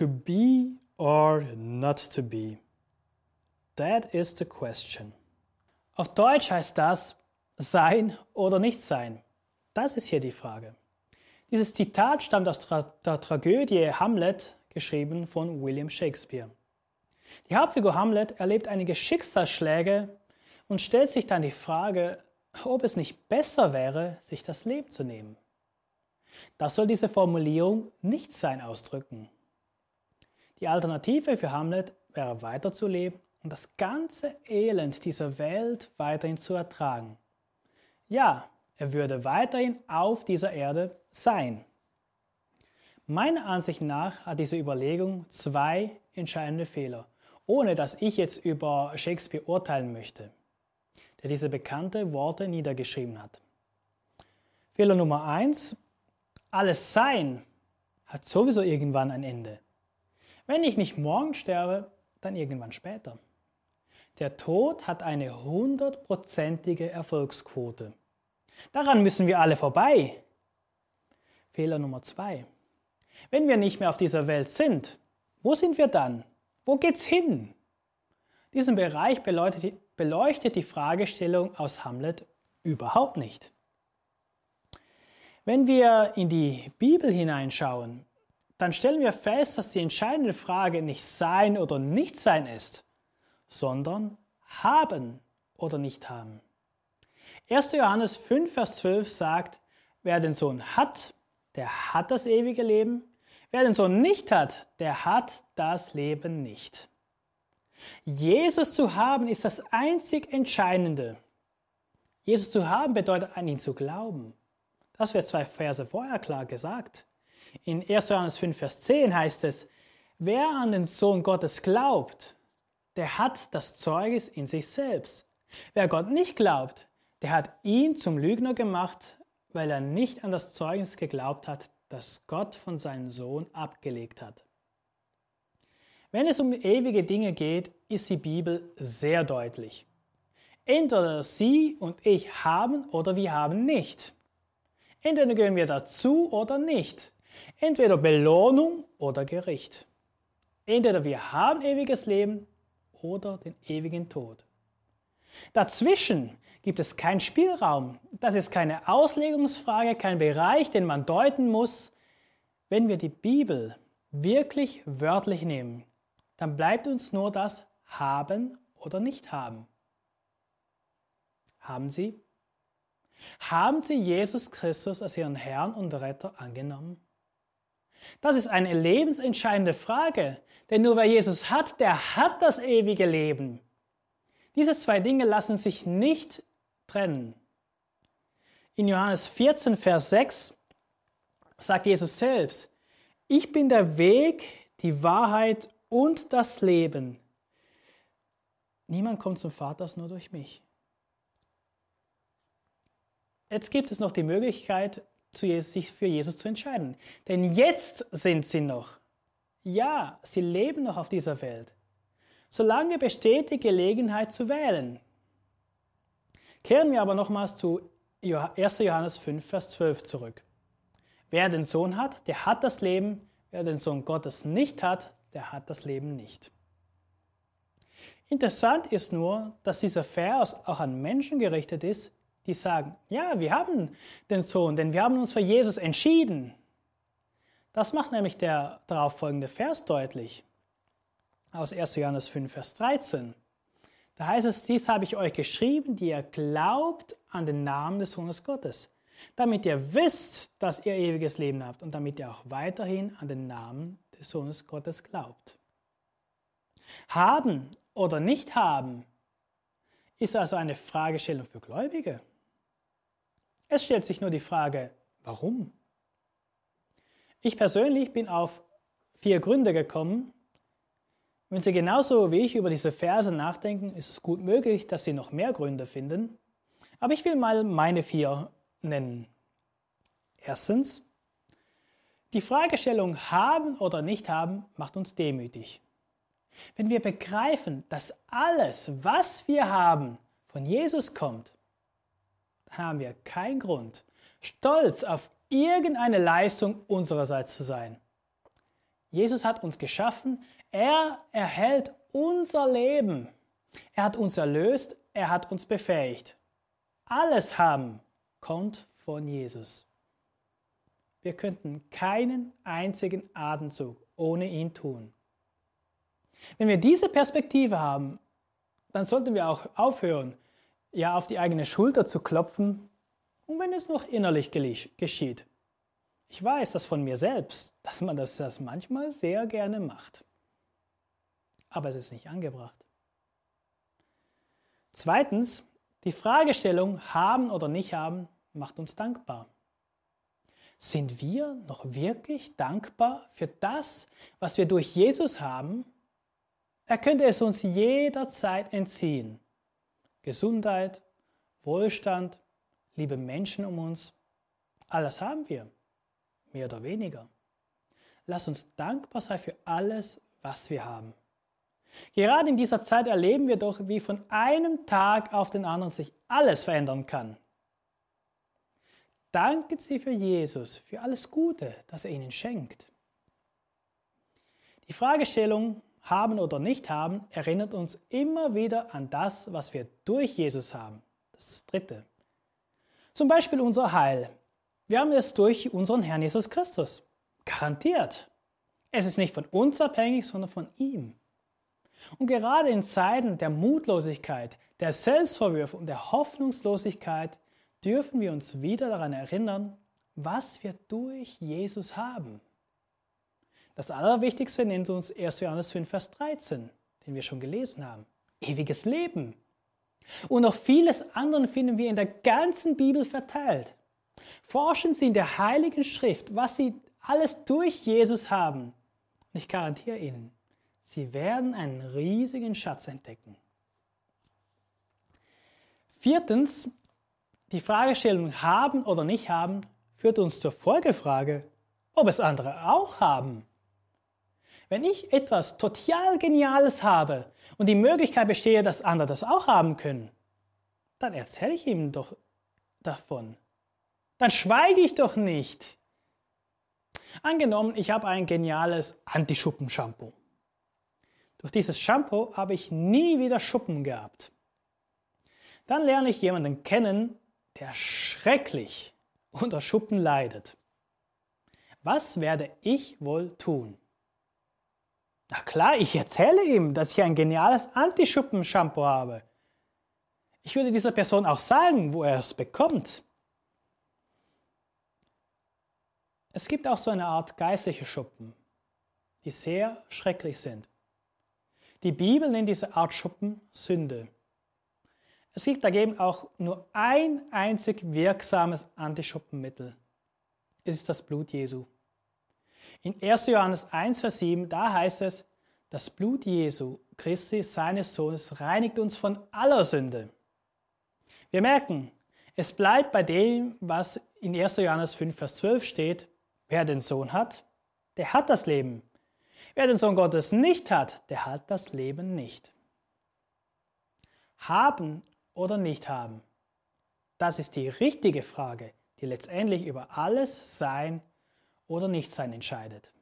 to be or not to be? That is the question. Auf Deutsch heißt das sein oder nicht sein. Das ist hier die Frage. Dieses Zitat stammt aus der Tragödie Hamlet, geschrieben von William Shakespeare. Die Hauptfigur Hamlet erlebt einige Schicksalsschläge und stellt sich dann die Frage, ob es nicht besser wäre, sich das Leben zu nehmen. Das soll diese Formulierung nicht sein ausdrücken. Die Alternative für Hamlet wäre weiterzuleben und das ganze Elend dieser Welt weiterhin zu ertragen. Ja, er würde weiterhin auf dieser Erde sein. Meiner Ansicht nach hat diese Überlegung zwei entscheidende Fehler, ohne dass ich jetzt über Shakespeare urteilen möchte, der diese bekannte Worte niedergeschrieben hat. Fehler Nummer eins: Alles Sein hat sowieso irgendwann ein Ende. Wenn ich nicht morgen sterbe, dann irgendwann später. Der Tod hat eine hundertprozentige Erfolgsquote. Daran müssen wir alle vorbei. Fehler Nummer zwei. Wenn wir nicht mehr auf dieser Welt sind, wo sind wir dann? Wo geht's hin? Diesen Bereich beleuchtet, die Fragestellung aus Hamlet überhaupt nicht. Wenn wir in die Bibel hineinschauen, dann stellen wir fest, dass die entscheidende Frage nicht sein oder nicht sein ist, sondern haben oder nicht haben. 1. Johannes 5, Vers 12 sagt, wer den Sohn hat, der hat das ewige Leben. Wer den Sohn nicht hat, der hat das Leben nicht. Jesus zu haben ist das einzig Entscheidende. Jesus zu haben bedeutet an ihn zu glauben. Das wird zwei Verse vorher klar gesagt. In 1. Johannes 5, Vers 10 heißt es, wer an den Sohn Gottes glaubt, der hat das Zeugnis in sich selbst. Wer Gott nicht glaubt, der hat ihn zum Lügner gemacht, weil er nicht an das Zeugnis geglaubt hat, das Gott von seinem Sohn abgelegt hat. Wenn es um ewige Dinge geht, ist die Bibel sehr deutlich. Entweder Sie und ich haben oder wir haben nicht. Entweder gehören wir dazu oder nicht. Entweder Belohnung oder Gericht. Entweder wir haben ewiges Leben oder den ewigen Tod. Dazwischen gibt es keinen Spielraum. Das ist keine Auslegungsfrage, kein Bereich, den man deuten muss. Wenn wir die Bibel wirklich wörtlich nehmen, dann bleibt uns nur das haben oder nicht haben. Haben Sie? Haben Sie Jesus Christus als Ihren Herrn und Retter angenommen? Das ist eine lebensentscheidende Frage, denn nur wer Jesus hat, der hat das ewige Leben. Diese zwei Dinge lassen sich nicht trennen. In Johannes 14, Vers 6 sagt Jesus selbst, ich bin der Weg, die Wahrheit und das Leben. Niemand kommt zum Vater nur durch mich. Jetzt gibt es noch die Möglichkeit, sich für Jesus zu entscheiden. Denn jetzt sind sie noch. Ja, sie leben noch auf dieser Welt. Solange besteht die Gelegenheit zu wählen. Kehren wir aber nochmals zu 1. Johannes 5, Vers 12 zurück. Wer den Sohn hat, der hat das Leben. Wer den Sohn Gottes nicht hat, der hat das Leben nicht. Interessant ist nur, dass dieser Vers auch an Menschen gerichtet ist, die sagen, ja, wir haben den Sohn, denn wir haben uns für Jesus entschieden. Das macht nämlich der darauffolgende Vers deutlich. Aus 1. Johannes 5, Vers 13. Da heißt es, dies habe ich euch geschrieben, die ihr glaubt an den Namen des Sohnes Gottes, damit ihr wisst, dass ihr ewiges Leben habt und damit ihr auch weiterhin an den Namen des Sohnes Gottes glaubt. Haben oder nicht haben ist also eine Fragestellung für Gläubige. Es stellt sich nur die Frage, warum? Ich persönlich bin auf vier Gründe gekommen, wenn Sie genauso wie ich über diese Verse nachdenken, ist es gut möglich, dass Sie noch mehr Gründe finden. Aber ich will mal meine vier nennen. Erstens, die Fragestellung haben oder nicht haben macht uns demütig. Wenn wir begreifen, dass alles, was wir haben, von Jesus kommt, haben wir keinen Grund, stolz auf irgendeine Leistung unsererseits zu sein. Jesus hat uns geschaffen, er erhält unser Leben. Er hat uns erlöst, er hat uns befähigt. Alles haben kommt von Jesus. Wir könnten keinen einzigen Atemzug ohne ihn tun. Wenn wir diese Perspektive haben, dann sollten wir auch aufhören, ja auf die eigene Schulter zu klopfen, und wenn es noch innerlich geschieht. Ich weiß das von mir selbst, dass man das, das manchmal sehr gerne macht. Aber es ist nicht angebracht. Zweitens, die Fragestellung haben oder nicht haben macht uns dankbar. Sind wir noch wirklich dankbar für das, was wir durch Jesus haben? Er könnte es uns jederzeit entziehen. Gesundheit, Wohlstand, liebe Menschen um uns, alles haben wir, mehr oder weniger. Lass uns dankbar sein für alles, was wir haben. Gerade in dieser Zeit erleben wir doch, wie von einem Tag auf den anderen sich alles verändern kann. Danken Sie für Jesus, für alles Gute, das er Ihnen schenkt. Die Fragestellung haben oder nicht haben erinnert uns immer wieder an das, was wir durch Jesus haben. Das ist das Dritte. Zum Beispiel unser Heil. Wir haben es durch unseren Herrn Jesus Christus. Garantiert. Es ist nicht von uns abhängig, sondern von ihm. Und gerade in Zeiten der Mutlosigkeit, der Selbstvorwürfe und der Hoffnungslosigkeit dürfen wir uns wieder daran erinnern, was wir durch Jesus haben. Das Allerwichtigste nennt uns 1. Johannes 5, Vers 13, den wir schon gelesen haben. Ewiges Leben. Und noch vieles andere finden wir in der ganzen Bibel verteilt. Forschen Sie in der Heiligen Schrift, was Sie alles durch Jesus haben. Und ich garantiere Ihnen, Sie werden einen riesigen Schatz entdecken. Viertens, die Fragestellung haben oder nicht haben führt uns zur Folgefrage, ob es andere auch haben. Wenn ich etwas total Geniales habe und die Möglichkeit bestehe, dass andere das auch haben können, dann erzähle ich ihm doch davon. Dann schweige ich doch nicht. Angenommen, ich habe ein geniales Anti-Schuppen-Shampoo. Durch dieses Shampoo habe ich nie wieder Schuppen gehabt. Dann lerne ich jemanden kennen, der schrecklich unter Schuppen leidet. Was werde ich wohl tun? Na klar, ich erzähle ihm, dass ich ein geniales Anti-Schuppen-Shampoo habe. Ich würde dieser Person auch sagen, wo er es bekommt. Es gibt auch so eine Art geistliche Schuppen, die sehr schrecklich sind. Die Bibel nennt diese Art Schuppen Sünde. Es gibt dagegen auch nur ein einzig wirksames Antischuppenmittel. Es ist das Blut Jesu. In 1. Johannes 1, Vers 7, da heißt es, das Blut Jesu, Christi, seines Sohnes, reinigt uns von aller Sünde. Wir merken, es bleibt bei dem, was in 1. Johannes 5, Vers 12 steht, wer den Sohn hat, der hat das Leben. Wer den Sohn Gottes nicht hat, der hat das Leben nicht. Haben oder nicht haben? Das ist die richtige Frage, die letztendlich über alles Sein oder Nichtsein entscheidet.